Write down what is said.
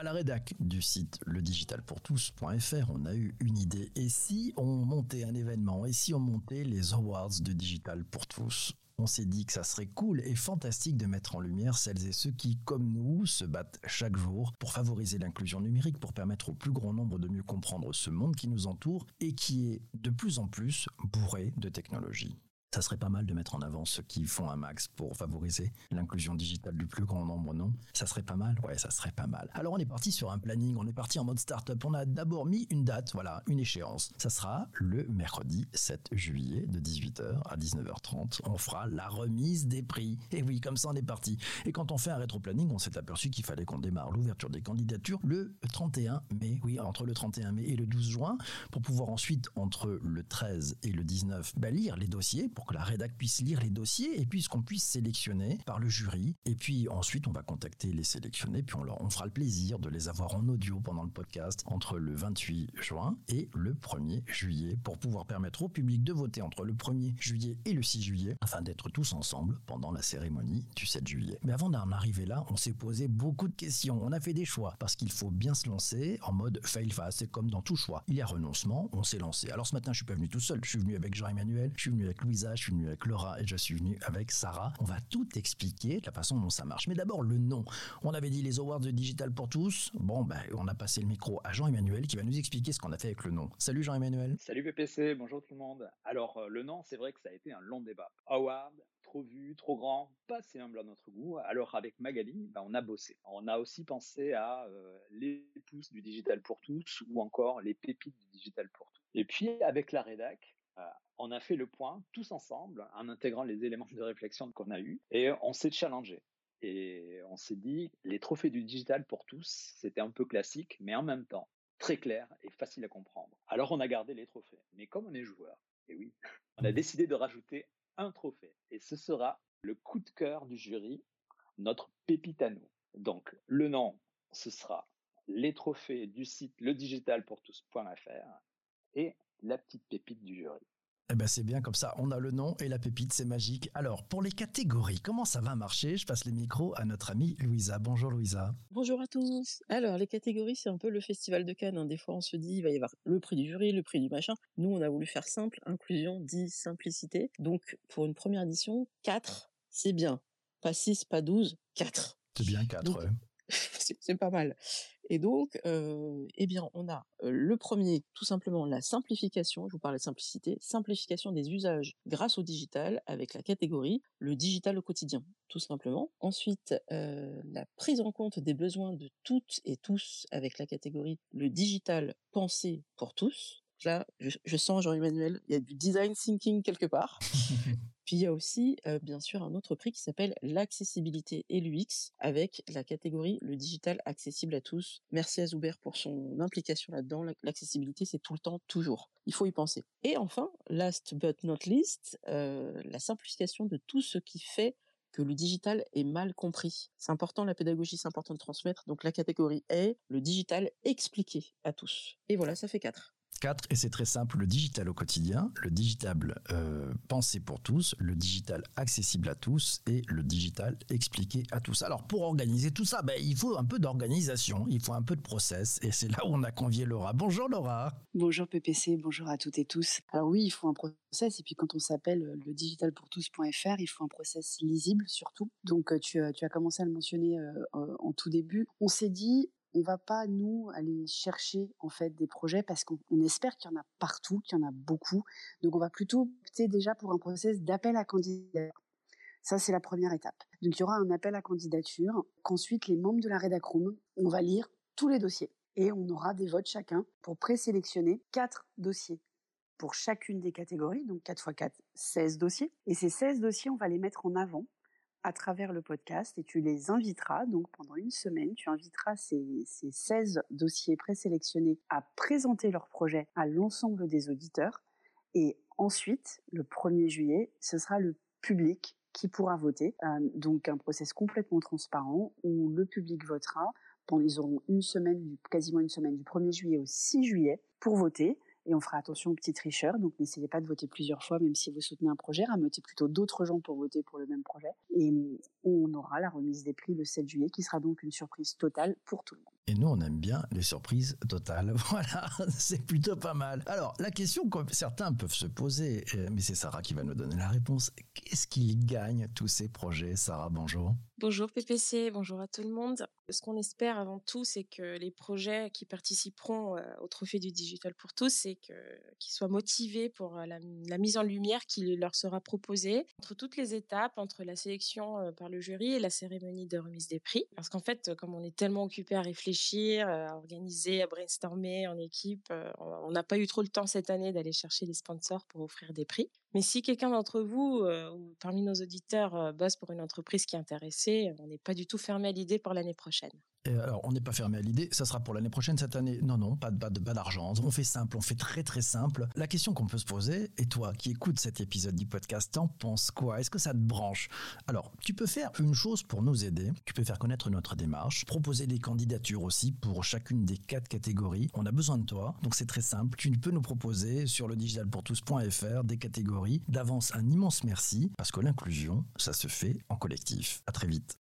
À la rédac du site ledigitalpourtous.fr, on a eu une idée. Et si on montait un événement Et si on montait les Awards de Digital pour tous? On s'est dit que ça serait cool et fantastique de mettre en lumière celles et ceux qui, comme nous, se battent chaque jour pour favoriser l'inclusion numérique, pour permettre au plus grand nombre de mieux comprendre ce monde qui nous entoure et qui est de plus en plus bourré de technologies ça serait pas mal de mettre en avant ceux qui font un max pour favoriser l'inclusion digitale du plus grand nombre, non? Ça serait pas mal? Ouais, ça serait pas mal. Alors on est parti sur un planning, on est parti en mode start-up. On a d'abord mis une date, voilà, une échéance. Ça sera le mercredi 7 juillet de 18h à 19h30. On fera la remise des prix. Et oui, comme ça on est parti. Et quand on fait un rétro-planning, on s'est aperçu qu'il fallait qu'on démarre l'ouverture des candidatures le 31 mai. Oui, entre le 31 mai et le 12 juin, pour pouvoir ensuite, entre le 13 et le 19, bah, lire les dossiers que la rédac puisse lire les dossiers et puis qu'on puisse sélectionner par le jury. Et puis ensuite, on va contacter les sélectionnés, puis on, leur, on fera le plaisir de les avoir en audio pendant le podcast entre le 28 juin et le 1er juillet pour pouvoir permettre au public de voter entre le 1er juillet et le 6 juillet afin d'être tous ensemble pendant la cérémonie du 7 juillet. Mais avant d'en arriver là, on s'est posé beaucoup de questions. On a fait des choix parce qu'il faut bien se lancer en mode fail fast. C'est comme dans tout choix. Il y a renoncement, on s'est lancé. Alors ce matin, je suis pas venu tout seul. Je suis venu avec Jean-Emmanuel, je suis venu avec Louisa, je suis venu avec Laura et je suis venu avec Sarah. On va tout expliquer de la façon dont ça marche. Mais d'abord, le nom. On avait dit les Awards de Digital pour tous. Bon, ben, on a passé le micro à Jean-Emmanuel qui va nous expliquer ce qu'on a fait avec le nom. Salut Jean-Emmanuel. Salut PPC, bonjour tout le monde. Alors, euh, le nom, c'est vrai que ça a été un long débat. Award, trop vu, trop grand, pas assez humble à notre goût. Alors avec Magali, ben, on a bossé. On a aussi pensé à euh, les pousses du digital pour tous ou encore les pépites du digital pour tous. Et puis avec la rédac, on a fait le point tous ensemble en intégrant les éléments de réflexion qu'on a eus et on s'est challengé. Et on s'est dit, les trophées du digital pour tous, c'était un peu classique, mais en même temps, très clair et facile à comprendre. Alors on a gardé les trophées. Mais comme on est joueur, et oui, on a décidé de rajouter un trophée. Et ce sera le coup de cœur du jury, notre pépite à nous. Donc le nom, ce sera les trophées du site ledigitalpourtous.fr et la petite pépite du jury. Eh ben c'est bien comme ça, on a le nom et la pépite, c'est magique. Alors, pour les catégories, comment ça va marcher? Je passe les micros à notre amie Louisa. Bonjour Louisa. Bonjour à tous. Alors, les catégories, c'est un peu le festival de Cannes. Hein. Des fois, on se dit, il va y avoir le prix du jury, le prix du machin. Nous, on a voulu faire simple, inclusion dit simplicité. Donc, pour une première édition, 4, c'est bien. Pas 6, pas 12, 4. C'est bien 4, c'est pas mal. Et donc, eh bien, on a le premier, tout simplement, la simplification. Je vous parlais de simplicité, simplification des usages grâce au digital avec la catégorie le digital au quotidien, tout simplement. Ensuite, la prise en compte des besoins de toutes et tous avec la catégorie le digital pensé pour tous. Là, je, je sens Jean-Emmanuel, il y a du design thinking quelque part. Puis il y a aussi, bien sûr, un autre prix qui s'appelle l'accessibilité et l'UX avec la catégorie le digital accessible à tous. Merci à Zuber pour son implication là-dedans. L'accessibilité, c'est tout le temps, toujours. Il faut y penser. Et enfin, last but not least, la simplification de tout ce qui fait que le digital est mal compris. C'est important, la pédagogie, c'est important de transmettre. Donc la catégorie est le digital expliqué à tous. Et voilà, ça fait quatre. 4, et c'est très simple, le digital au quotidien, le digital euh, pensé pour tous, le digital accessible à tous et le digital expliqué à tous. Alors pour organiser tout ça, ben, il faut un peu d'organisation, il faut un peu de process, et c'est là où on a convié Laura. Bonjour Laura. Bonjour PPC, bonjour à toutes et tous. Alors oui, il faut un process, et puis quand on s'appelle euh, le digitalpourtous.fr, il faut un process lisible surtout. Donc euh, tu, tu as commencé à le mentionner en tout début. On s'est dit, on va pas nous aller chercher en fait des projets parce qu'on espère qu'il y en a partout, qu'il y en a beaucoup. Donc on va plutôt opter déjà pour un process d'appel à candidature. Ça c'est la première étape. Donc il y aura un appel à candidature qu'ensuite les membres de la Redacroom, on va lire tous les dossiers et on aura des votes chacun pour présélectionner quatre dossiers pour chacune des catégories, donc 4 x 4, 16 dossiers. Et ces 16 dossiers, on va les mettre en avant à travers le podcast et tu les inviteras, donc pendant une semaine, tu inviteras ces, ces 16 dossiers présélectionnés à présenter leur projet à l'ensemble des auditeurs. Et ensuite, le 1er juillet, ce sera le public qui pourra voter. Euh, donc un process complètement transparent où le public votera. Ils auront une semaine, quasiment une semaine du 1er juillet au 6 juillet pour voter et on fera attention aux petits tricheurs. Donc n'essayez pas de voter plusieurs fois, même si vous soutenez un projet, rameutez plutôt d'autres gens pour voter pour le même projet. Et on aura la remise des prix le 7 juillet, qui sera donc une surprise totale pour tout le monde. Et nous, on aime bien les surprises totales. Voilà, c'est plutôt pas mal. Alors, la question que certains peuvent se poser, euh, mais c'est Sarah qui va nous donner la réponse. Qu'est-ce qu'ils gagnent tous ces projets? Sarah, bonjour. Bonjour PPC, bonjour à tout le monde. Ce qu'on espère avant tout, c'est que les projets qui participeront euh, au Trophée du Digital pour tous, c'est qu'ils soient motivés pour euh, la, mise en lumière qui leur sera proposée entre toutes les étapes, entre la sélection par le jury et la cérémonie de remise des prix. Parce qu'en fait, comme on est tellement occupé à réfléchir, à organiser, à brainstormer en équipe, on n'a pas eu trop le temps cette année d'aller chercher des sponsors pour offrir des prix. Mais si quelqu'un d'entre vous ou parmi nos auditeurs bosse pour une entreprise qui est intéressée, on n'est pas du tout fermé à l'idée pour l'année prochaine alors, on n'est pas fermé à l'idée. Ça sera pour l'année prochaine, cette année. Non, non, pas, de pas d'argent. On fait simple, on fait très très simple. La question qu'on peut se poser, et toi qui écoutes cet épisode du podcast, t'en penses quoi? Est-ce que ça te branche? Alors, tu peux faire une chose pour nous aider. Tu peux faire connaître notre démarche, proposer des candidatures aussi pour chacune des quatre catégories. On a besoin de toi, donc c'est très simple. Tu peux nous proposer sur le digitalpourtous.fr des catégories. D'avance, un immense merci parce que l'inclusion, ça se fait en collectif. À très vite.